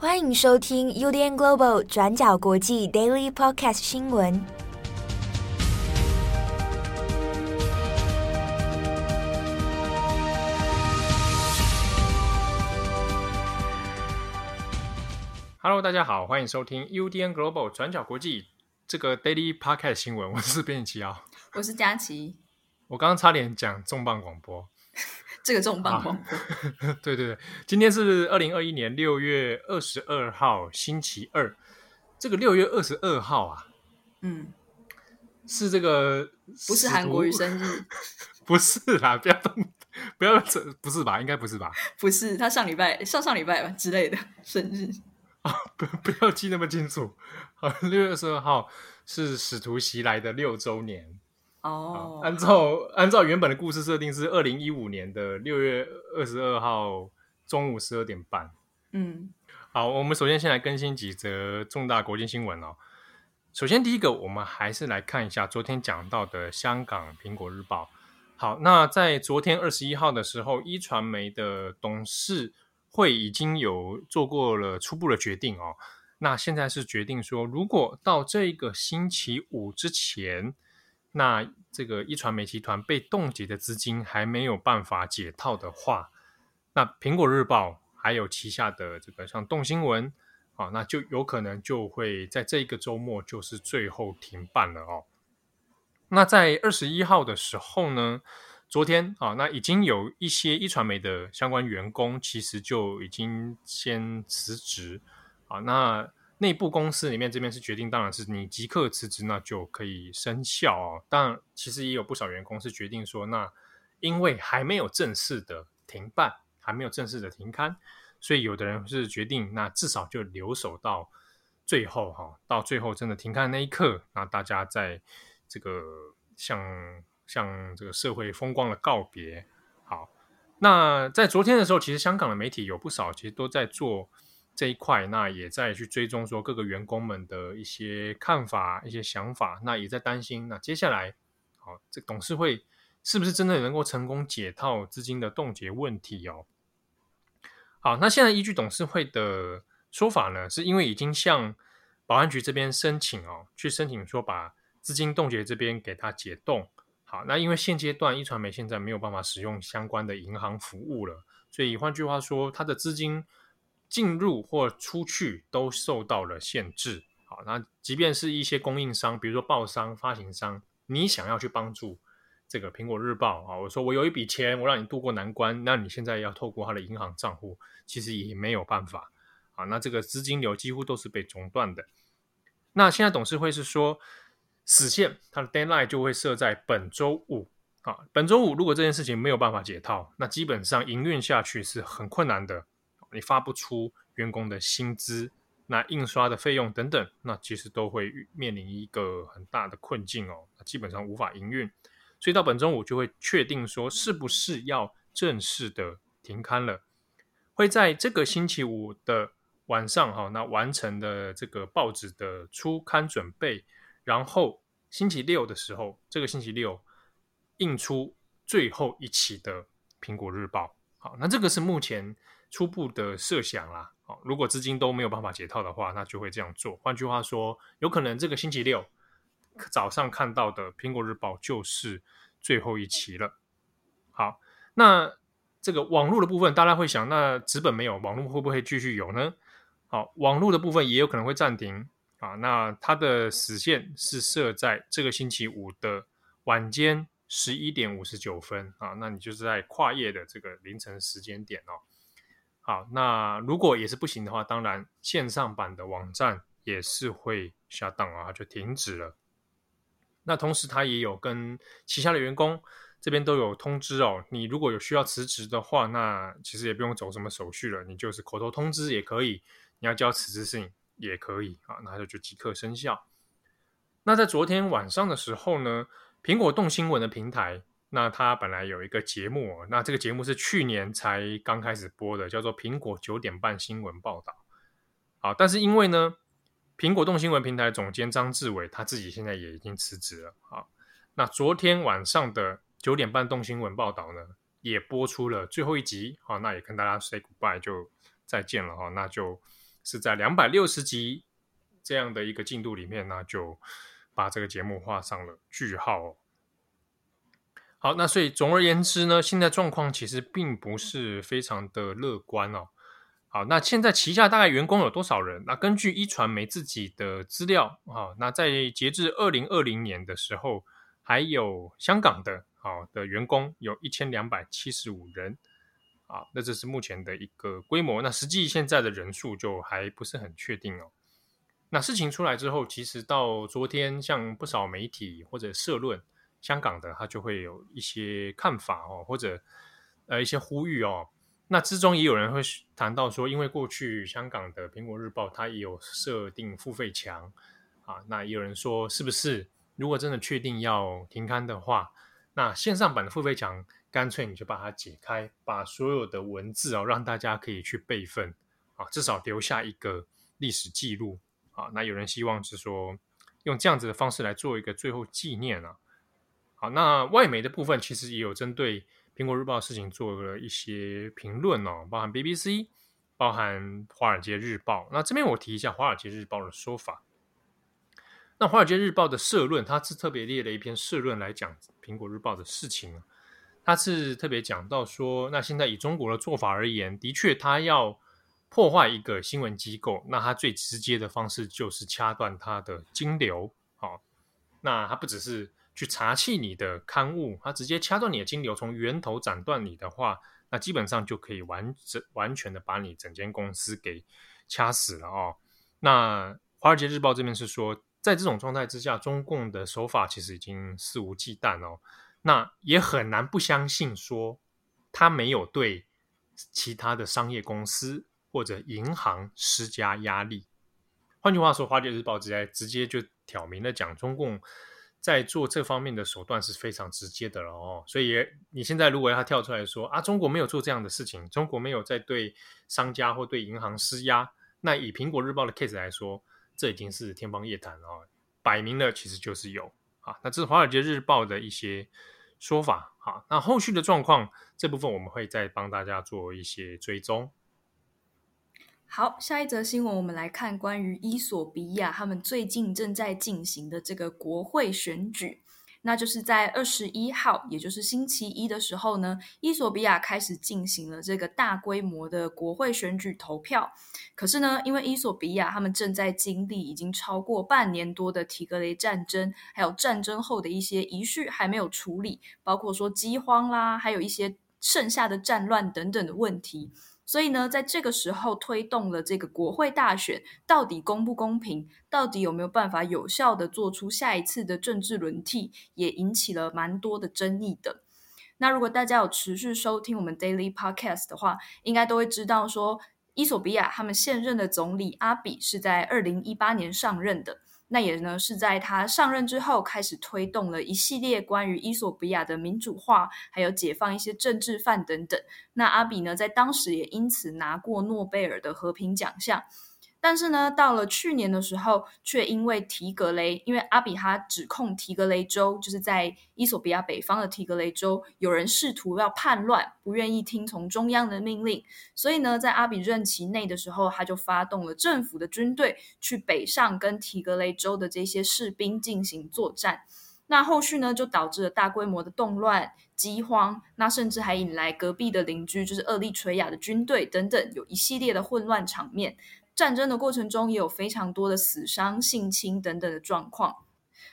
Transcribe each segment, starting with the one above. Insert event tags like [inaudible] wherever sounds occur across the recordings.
欢迎收听 UDN Global 转角国际 Daily Podcast 新闻。Hello，大家好，欢迎收听 UDN Global 转角国际这个 Daily Podcast 新闻。我是编辑七号，我是佳琪。我刚刚差点讲重磅广播。这个重磅 [laughs] 对对对，今天是二零二一年六月二十二号，星期二。这个六月二十二号啊，嗯，是这个不是韩国瑜生日？[laughs] 不是啦，不要动，不要这，不是吧？应该不是吧？[laughs] 不是，他上礼拜、上上礼拜吧之类的生日啊，不不要记那么清楚。好，六月二十二号是使徒袭来的六周年。哦、oh.，按照按照原本的故事设定是二零一五年的六月二十二号中午十二点半。嗯，好，我们首先先来更新几则重大国际新闻哦。首先第一个，我们还是来看一下昨天讲到的香港苹果日报。好，那在昨天二十一号的时候，一传媒的董事会已经有做过了初步的决定哦。那现在是决定说，如果到这个星期五之前。那这个一传媒集团被冻结的资金还没有办法解套的话，那苹果日报还有旗下的这个像动新闻啊，那就有可能就会在这一个周末就是最后停办了哦。那在二十一号的时候呢，昨天啊，那已经有一些一传媒的相关员工其实就已经先辞职啊，那。内部公司里面这边是决定，当然是你即刻辞职，那就可以生效哦。当然，其实也有不少员工是决定说，那因为还没有正式的停办，还没有正式的停刊，所以有的人是决定，那至少就留守到最后哈，到最后真的停刊那一刻，那大家在这个向向这个社会风光的告别。好，那在昨天的时候，其实香港的媒体有不少，其实都在做。这一块，那也在去追踪说各个员工们的一些看法、一些想法，那也在担心，那接下来，好，这董事会是不是真的能够成功解套资金的冻结问题哦？好，那现在依据董事会的说法呢，是因为已经向保安局这边申请哦，去申请说把资金冻结这边给他解冻。好，那因为现阶段壹传媒现在没有办法使用相关的银行服务了，所以换句话说，它的资金。进入或出去都受到了限制。好，那即便是一些供应商，比如说报商、发行商，你想要去帮助这个苹果日报啊，我说我有一笔钱，我让你渡过难关，那你现在要透过他的银行账户，其实也没有办法啊。那这个资金流几乎都是被中断的。那现在董事会是说，死线它的 deadline 就会设在本周五啊。本周五如果这件事情没有办法解套，那基本上营运下去是很困难的。你发不出员工的薪资，那印刷的费用等等，那其实都会面临一个很大的困境哦，基本上无法营运。所以到本周五就会确定说是不是要正式的停刊了，会在这个星期五的晚上哈，那完成的这个报纸的出刊准备，然后星期六的时候，这个星期六印出最后一期的苹果日报。好，那这个是目前。初步的设想啦，好，如果资金都没有办法解套的话，那就会这样做。换句话说，有可能这个星期六早上看到的《苹果日报》就是最后一期了。好，那这个网络的部分，大家会想，那纸本没有，网络会不会继续有呢？好，网络的部分也有可能会暂停啊。那它的时限是设在这个星期五的晚间十一点五十九分啊。那你就是在跨夜的这个凌晨时间点哦。好，那如果也是不行的话，当然线上版的网站也是会下档啊，就停止了。那同时，他也有跟旗下的员工这边都有通知哦，你如果有需要辞职的话，那其实也不用走什么手续了，你就是口头通知也可以，你要交辞职信也可以啊，那就就即刻生效。那在昨天晚上的时候呢，苹果动新闻的平台。那他本来有一个节目，那这个节目是去年才刚开始播的，叫做《苹果九点半新闻报道》。好，但是因为呢，苹果动新闻平台总监张志伟他自己现在也已经辞职了。好，那昨天晚上的九点半动新闻报道呢，也播出了最后一集。好，那也跟大家 say goodbye，就再见了哈。那就是在两百六十集这样的一个进度里面呢，就把这个节目画上了句号。好，那所以总而言之呢，现在状况其实并不是非常的乐观哦。好，那现在旗下大概员工有多少人？那根据一传媒自己的资料啊，那在截至二零二零年的时候，还有香港的好的员工有一千两百七十五人啊，那这是目前的一个规模。那实际现在的人数就还不是很确定哦。那事情出来之后，其实到昨天，像不少媒体或者社论。香港的他就会有一些看法哦，或者呃一些呼吁哦。那之中也有人会谈到说，因为过去香港的《苹果日报》它也有设定付费墙啊，那也有人说是不是如果真的确定要停刊的话，那线上版的付费墙干脆你就把它解开，把所有的文字哦让大家可以去备份啊，至少留下一个历史记录啊。那有人希望是说用这样子的方式来做一个最后纪念啊。好，那外媒的部分其实也有针对苹果日报的事情做了一些评论哦，包含 BBC，包含华尔街日报。那这边我提一下华尔街日报的说法。那华尔街日报的社论，它是特别列了一篇社论来讲苹果日报的事情。它是特别讲到说，那现在以中国的做法而言，的确它要破坏一个新闻机构，那它最直接的方式就是掐断它的金流。好，那它不只是。去查缉你的刊物，他直接掐断你的金流，从源头斩断你的话，那基本上就可以完整完全的把你整间公司给掐死了哦。那《华尔街日报》这边是说，在这种状态之下，中共的手法其实已经肆无忌惮哦。那也很难不相信说，他没有对其他的商业公司或者银行施加压力。换句话说，《华尔街日报》直接直接就挑明了讲，中共。在做这方面的手段是非常直接的了哦，所以你现在如果要跳出来说啊，中国没有做这样的事情，中国没有在对商家或对银行施压，那以苹果日报的 case 来说，这已经是天方夜谭了哦，摆明了其实就是有啊。那这是华尔街日报的一些说法啊，那后续的状况这部分我们会再帮大家做一些追踪。好，下一则新闻，我们来看关于伊索比亚他们最近正在进行的这个国会选举。那就是在二十一号，也就是星期一的时候呢，伊索比亚开始进行了这个大规模的国会选举投票。可是呢，因为伊索比亚他们正在经历已经超过半年多的提格雷战争，还有战争后的一些遗绪还没有处理，包括说饥荒啦，还有一些剩下的战乱等等的问题。所以呢，在这个时候推动了这个国会大选，到底公不公平？到底有没有办法有效的做出下一次的政治轮替？也引起了蛮多的争议的。那如果大家有持续收听我们 Daily Podcast 的话，应该都会知道说，伊索比亚他们现任的总理阿比是在二零一八年上任的。那也呢，是在他上任之后，开始推动了一系列关于伊索比亚的民主化，还有解放一些政治犯等等。那阿比呢，在当时也因此拿过诺贝尔的和平奖项。但是呢，到了去年的时候，却因为提格雷，因为阿比哈指控提格雷州，就是在伊索比亚北方的提格雷州，有人试图要叛乱，不愿意听从中央的命令，所以呢，在阿比任期内的时候，他就发动了政府的军队去北上跟提格雷州的这些士兵进行作战。那后续呢，就导致了大规模的动乱、饥荒，那甚至还引来隔壁的邻居，就是厄立垂亚的军队等等，有一系列的混乱场面。战争的过程中也有非常多的死伤、性侵等等的状况。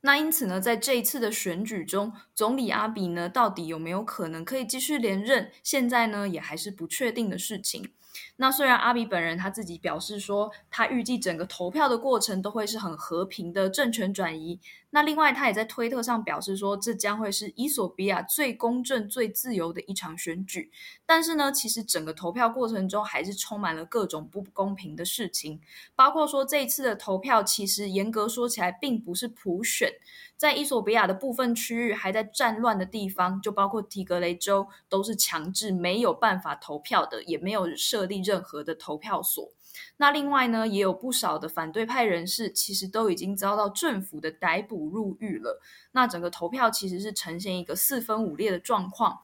那因此呢，在这一次的选举中，总理阿比呢，到底有没有可能可以继续连任？现在呢，也还是不确定的事情。那虽然阿比本人他自己表示说，他预计整个投票的过程都会是很和平的政权转移。那另外，他也在推特上表示说，这将会是伊索比亚最公正、最自由的一场选举。但是呢，其实整个投票过程中还是充满了各种不公平的事情，包括说这一次的投票其实严格说起来并不是普选。在伊索比亚的部分区域还在战乱的地方，就包括提格雷州，都是强制没有办法投票的，也没有设立任何的投票所。那另外呢，也有不少的反对派人士，其实都已经遭到政府的逮捕入狱了。那整个投票其实是呈现一个四分五裂的状况。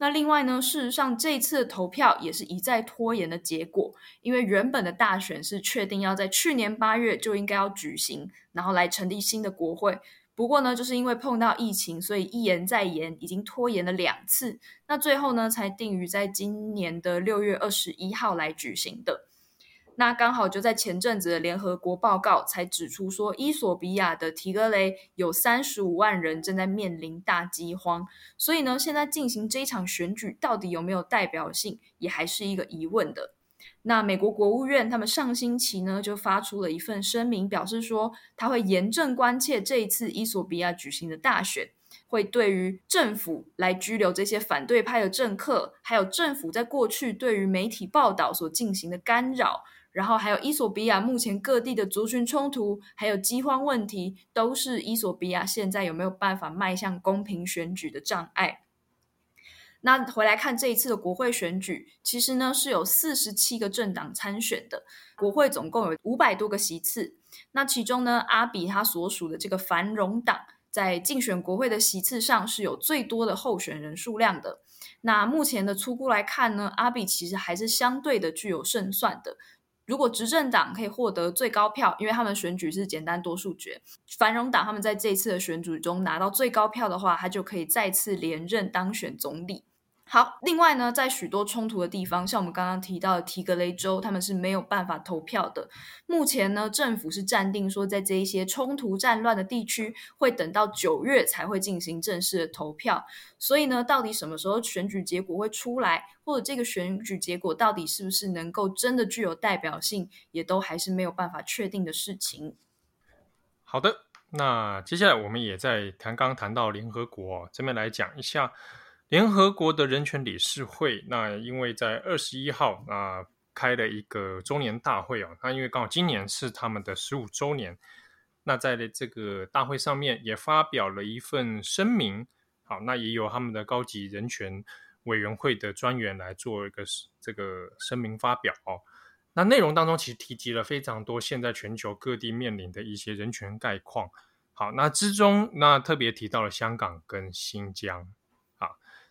那另外呢，事实上这次投票也是一再拖延的结果，因为原本的大选是确定要在去年八月就应该要举行，然后来成立新的国会。不过呢，就是因为碰到疫情，所以一延再延，已经拖延了两次。那最后呢，才定于在今年的六月二十一号来举行的。那刚好就在前阵子的联合国报告才指出说，伊索比亚的提格雷有三十五万人正在面临大饥荒，所以呢，现在进行这一场选举到底有没有代表性，也还是一个疑问的。那美国国务院他们上星期呢就发出了一份声明，表示说他会严正关切这一次伊索比亚举行的大选，会对于政府来拘留这些反对派的政客，还有政府在过去对于媒体报道所进行的干扰。然后还有伊索比亚目前各地的族群冲突，还有饥荒问题，都是伊索比亚现在有没有办法迈向公平选举的障碍。那回来看这一次的国会选举，其实呢是有四十七个政党参选的，国会总共有五百多个席次。那其中呢，阿比他所属的这个繁荣党在竞选国会的席次上是有最多的候选人数量的。那目前的初步来看呢，阿比其实还是相对的具有胜算的。如果执政党可以获得最高票，因为他们选举是简单多数决，繁荣党他们在这一次的选举中拿到最高票的话，他就可以再次连任当选总理。好，另外呢，在许多冲突的地方，像我们刚刚提到的提格雷州，他们是没有办法投票的。目前呢，政府是暂定说，在这一些冲突战乱的地区，会等到九月才会进行正式的投票。所以呢，到底什么时候选举结果会出来，或者这个选举结果到底是不是能够真的具有代表性，也都还是没有办法确定的事情。好的，那接下来我们也在谈刚刚谈到联合国这边来讲一下。联合国的人权理事会，那因为在二十一号啊开了一个周年大会哦，那因为刚好今年是他们的十五周年，那在这个大会上面也发表了一份声明，好，那也有他们的高级人权委员会的专员来做一个这个声明发表哦。那内容当中其实提及了非常多现在全球各地面临的一些人权概况，好，那之中那特别提到了香港跟新疆。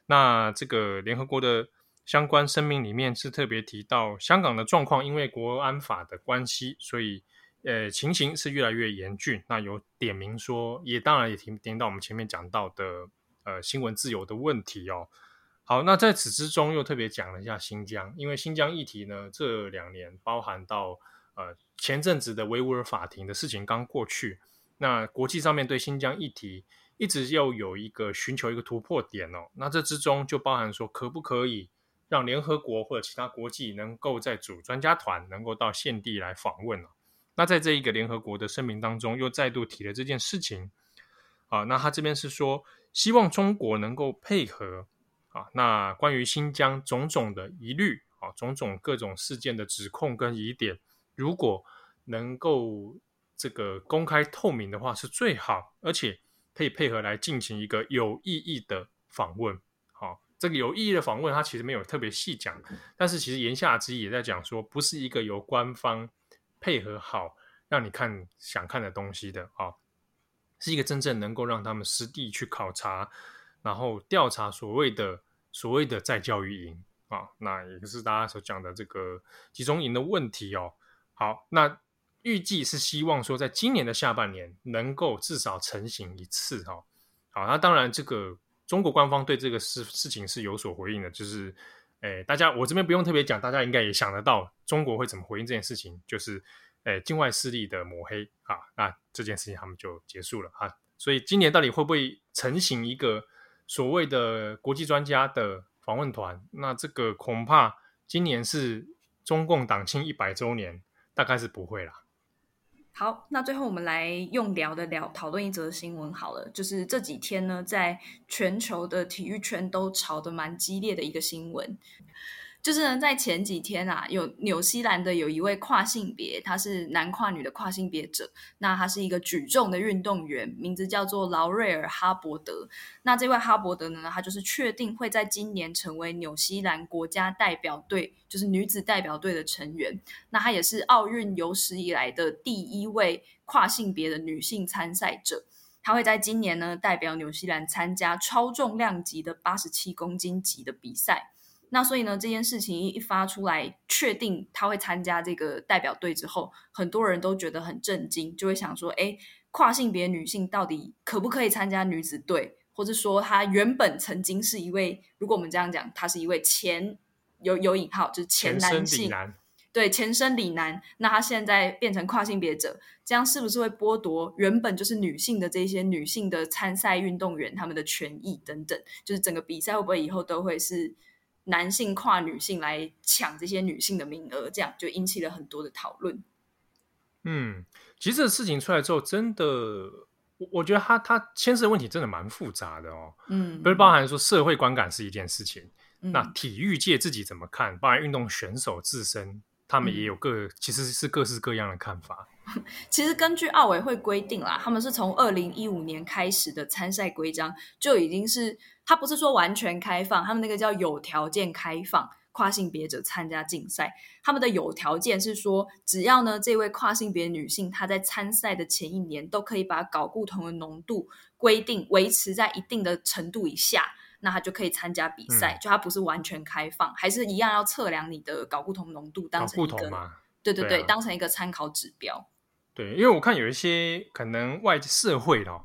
那这个联合国的相关声明里面是特别提到香港的状况，因为国安法的关系，所以呃情形是越来越严峻。那有点名说，也当然也提点到我们前面讲到的呃新闻自由的问题哦。好，那在此之中又特别讲了一下新疆，因为新疆议题呢这两年包含到呃前阵子的维吾尔法庭的事情刚过去，那国际上面对新疆议题。一直要有一个寻求一个突破点哦，那这之中就包含说，可不可以让联合国或者其他国际能够在组专家团，能够到现地来访问哦。那在这一个联合国的声明当中，又再度提了这件事情啊。那他这边是说，希望中国能够配合啊。那关于新疆种种的疑虑啊，种种各种事件的指控跟疑点，如果能够这个公开透明的话，是最好，而且。可以配合来进行一个有意义的访问，好，这个有意义的访问，它其实没有特别细讲，但是其实言下之意也在讲说，不是一个由官方配合好让你看想看的东西的啊，是一个真正能够让他们实地去考察，然后调查所谓的所谓的在教育营啊，那也就是大家所讲的这个集中营的问题哦。好，那。预计是希望说，在今年的下半年能够至少成型一次哈。好，那当然，这个中国官方对这个事事情是有所回应的，就是，诶，大家我这边不用特别讲，大家应该也想得到中国会怎么回应这件事情，就是，诶，境外势力的抹黑啊，那这件事情他们就结束了啊。所以今年到底会不会成型一个所谓的国际专家的访问团？那这个恐怕今年是中共党庆一百周年，大概是不会啦。好，那最后我们来用聊的聊讨论一则新闻好了，就是这几天呢，在全球的体育圈都吵得蛮激烈的一个新闻。就是呢，在前几天啊，有纽西兰的有一位跨性别，他是男跨女的跨性别者。那他是一个举重的运动员，名字叫做劳瑞尔·哈伯德。那这位哈伯德呢，他就是确定会在今年成为纽西兰国家代表队，就是女子代表队的成员。那他也是奥运有史以来的第一位跨性别的女性参赛者。他会在今年呢代表纽西兰参加超重量级的八十七公斤级的比赛。那所以呢，这件事情一发出来，确定他会参加这个代表队之后，很多人都觉得很震惊，就会想说：哎，跨性别女性到底可不可以参加女子队？或者说，她原本曾经是一位，如果我们这样讲，她是一位前有有引号，就是前男性，男对，前生理男。那她现在变成跨性别者，这样是不是会剥夺原本就是女性的这些女性的参赛运动员他们的权益等等？就是整个比赛会不会以后都会是？男性跨女性来抢这些女性的名额，这样就引起了很多的讨论。嗯，其实这个事情出来之后，真的，我我觉得他他牵涉的问题真的蛮复杂的哦。嗯，不是包含说社会观感是一件事情，嗯、那体育界自己怎么看？包含运动选手自身，他们也有各、嗯、其实是各式各样的看法。[laughs] 其实根据奥委会规定啦，他们是从二零一五年开始的参赛规章就已经是。他不是说完全开放，他们那个叫有条件开放跨性别者参加竞赛。他们的有条件是说，只要呢这位跨性别女性她在参赛的前一年都可以把睾固酮的浓度规定维持在一定的程度以下，那她就可以参加比赛。嗯、就它不是完全开放，还是一样要测量你的睾固酮浓度，当成一个对对对，对啊、当成一个参考指标。对，因为我看有一些可能外社会的、哦。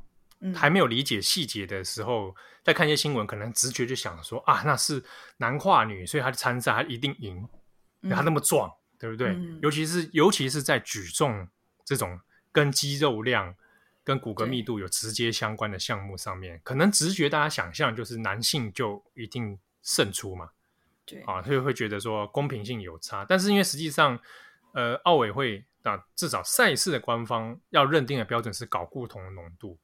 还没有理解细节的时候，在看一些新闻，可能直觉就想说啊，那是男跨女，所以他的参赛他一定赢，他那么壮，嗯、对不对？嗯、尤其是尤其是在举重这种跟肌肉量、跟骨骼密度有直接相关的项目上面，可能直觉大家想象就是男性就一定胜出嘛，对啊，所以会觉得说公平性有差。但是因为实际上，呃，奥委会啊，至少赛事的官方要认定的标准是睾固酮的浓度。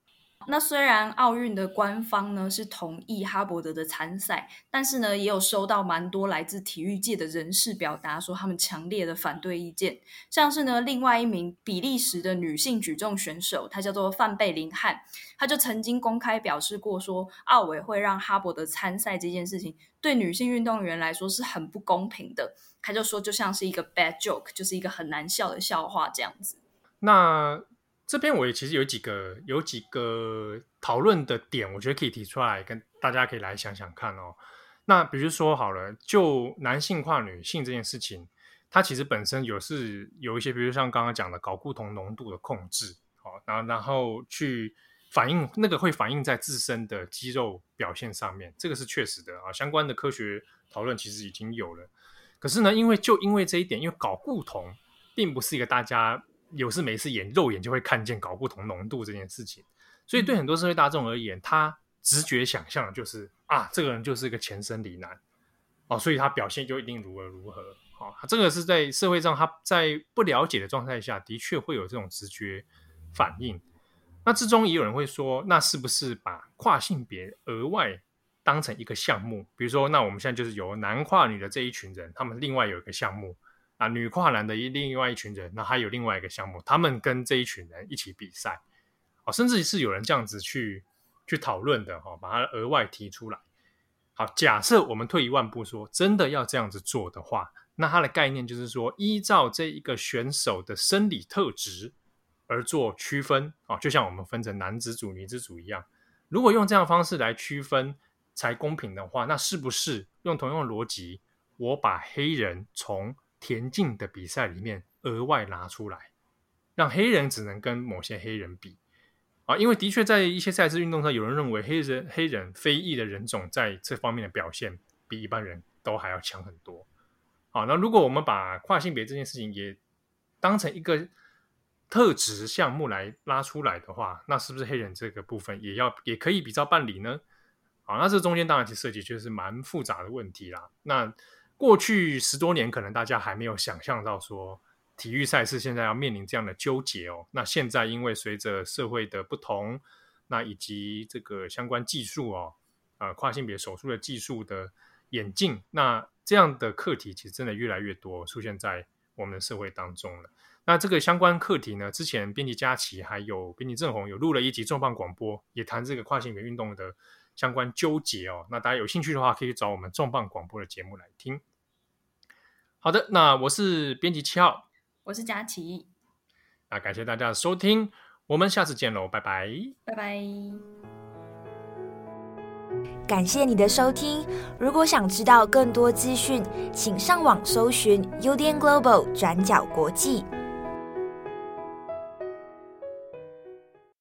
那虽然奥运的官方呢是同意哈伯德的参赛，但是呢也有收到蛮多来自体育界的人士表达说他们强烈的反对意见，像是呢另外一名比利时的女性举重选手，她叫做范贝林汉，她就曾经公开表示过说，奥委会让哈伯德参赛这件事情对女性运动员来说是很不公平的，她就说就像是一个 bad joke，就是一个很难笑的笑话这样子。那。这边我也其实有几个有几个讨论的点，我觉得可以提出来跟大家可以来想想看哦。那比如说好了，就男性跨女性这件事情，它其实本身有是有一些，比如像刚刚讲的睾固酮浓度的控制，好，然后然后去反映那个会反映在自身的肌肉表现上面，这个是确实的啊。相关的科学讨论其实已经有了，可是呢，因为就因为这一点，因为睾固酮并不是一个大家。有事没事眼肉眼就会看见搞不同浓度这件事情，所以对很多社会大众而言，他直觉想象的就是啊，这个人就是一个前生理男哦，所以他表现就一定如何如何。好，这个是在社会上他在不了解的状态下的确会有这种直觉反应。那之中也有人会说，那是不是把跨性别额外当成一个项目？比如说，那我们现在就是有男跨女的这一群人，他们另外有一个项目。啊，女跨男的一另外一群人，那还有另外一个项目，他们跟这一群人一起比赛，哦，甚至是有人这样子去去讨论的，哈、哦，把它额外提出来。好，假设我们退一万步说，真的要这样子做的话，那它的概念就是说，依照这一个选手的生理特质而做区分，哦，就像我们分成男子组、女子组一样，如果用这样方式来区分才公平的话，那是不是用同样的逻辑，我把黑人从田径的比赛里面额外拿出来，让黑人只能跟某些黑人比啊，因为的确在一些赛事运动上，有人认为黑人、黑人、非裔的人种在这方面的表现比一般人都还要强很多。好，那如果我们把跨性别这件事情也当成一个特质项目来拉出来的话，那是不是黑人这个部分也要也可以比照办理呢？好，那这中间当然其实涉及就是蛮复杂的问题啦。那过去十多年，可能大家还没有想象到说，体育赛事现在要面临这样的纠结哦。那现在因为随着社会的不同，那以及这个相关技术哦，呃，跨性别手术的技术的演进，那这样的课题其实真的越来越多出现在我们的社会当中了。那这个相关课题呢，之前编辑佳琪还有编辑郑红有录了一集重磅广播，也谈这个跨性别运动的相关纠结哦。那大家有兴趣的话，可以找我们重磅广播的节目来听。好的，那我是编辑七号，我是佳琪，那感谢大家的收听，我们下次见喽，拜拜，拜拜。感谢你的收听。如果想知道更多资讯，请上网搜寻 UDN Global 转角国际。